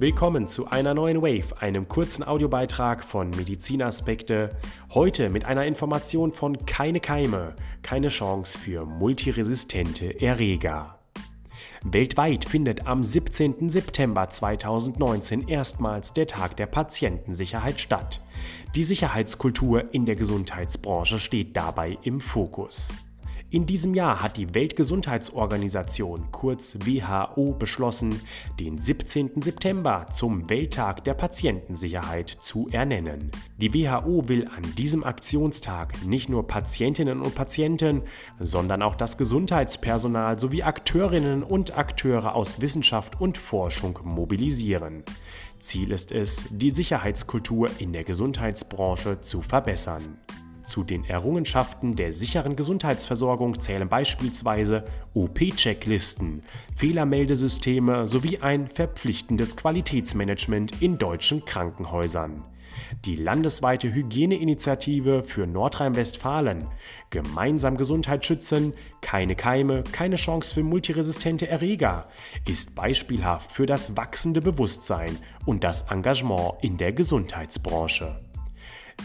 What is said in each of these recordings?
Willkommen zu einer neuen Wave, einem kurzen Audiobeitrag von Medizinaspekte. Heute mit einer Information von Keine Keime, keine Chance für multiresistente Erreger. Weltweit findet am 17. September 2019 erstmals der Tag der Patientensicherheit statt. Die Sicherheitskultur in der Gesundheitsbranche steht dabei im Fokus. In diesem Jahr hat die Weltgesundheitsorganisation kurz WHO beschlossen, den 17. September zum Welttag der Patientensicherheit zu ernennen. Die WHO will an diesem Aktionstag nicht nur Patientinnen und Patienten, sondern auch das Gesundheitspersonal sowie Akteurinnen und Akteure aus Wissenschaft und Forschung mobilisieren. Ziel ist es, die Sicherheitskultur in der Gesundheitsbranche zu verbessern. Zu den Errungenschaften der sicheren Gesundheitsversorgung zählen beispielsweise OP-Checklisten, Fehlermeldesysteme sowie ein verpflichtendes Qualitätsmanagement in deutschen Krankenhäusern. Die landesweite Hygieneinitiative für Nordrhein-Westfalen Gemeinsam Gesundheit schützen, keine Keime, keine Chance für multiresistente Erreger ist beispielhaft für das wachsende Bewusstsein und das Engagement in der Gesundheitsbranche.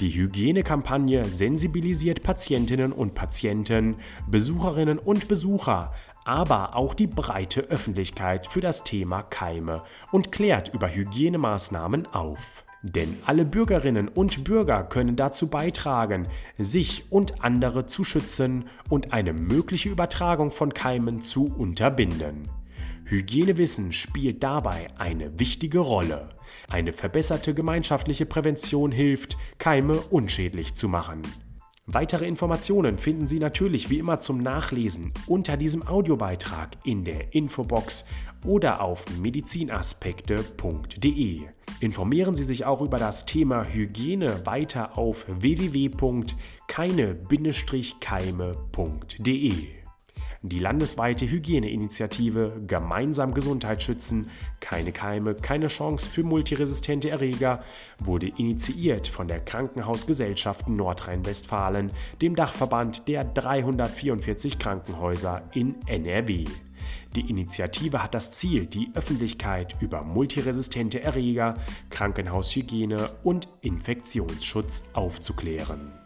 Die Hygienekampagne sensibilisiert Patientinnen und Patienten, Besucherinnen und Besucher, aber auch die breite Öffentlichkeit für das Thema Keime und klärt über Hygienemaßnahmen auf. Denn alle Bürgerinnen und Bürger können dazu beitragen, sich und andere zu schützen und eine mögliche Übertragung von Keimen zu unterbinden. Hygienewissen spielt dabei eine wichtige Rolle. Eine verbesserte gemeinschaftliche Prävention hilft, Keime unschädlich zu machen. Weitere Informationen finden Sie natürlich wie immer zum Nachlesen unter diesem Audiobeitrag in der Infobox oder auf medizinaspekte.de. Informieren Sie sich auch über das Thema Hygiene weiter auf www.keine-keime.de. Die landesweite Hygieneinitiative Gemeinsam Gesundheit schützen, keine Keime, keine Chance für multiresistente Erreger wurde initiiert von der Krankenhausgesellschaft Nordrhein-Westfalen, dem Dachverband der 344 Krankenhäuser in NRW. Die Initiative hat das Ziel, die Öffentlichkeit über multiresistente Erreger, Krankenhaushygiene und Infektionsschutz aufzuklären.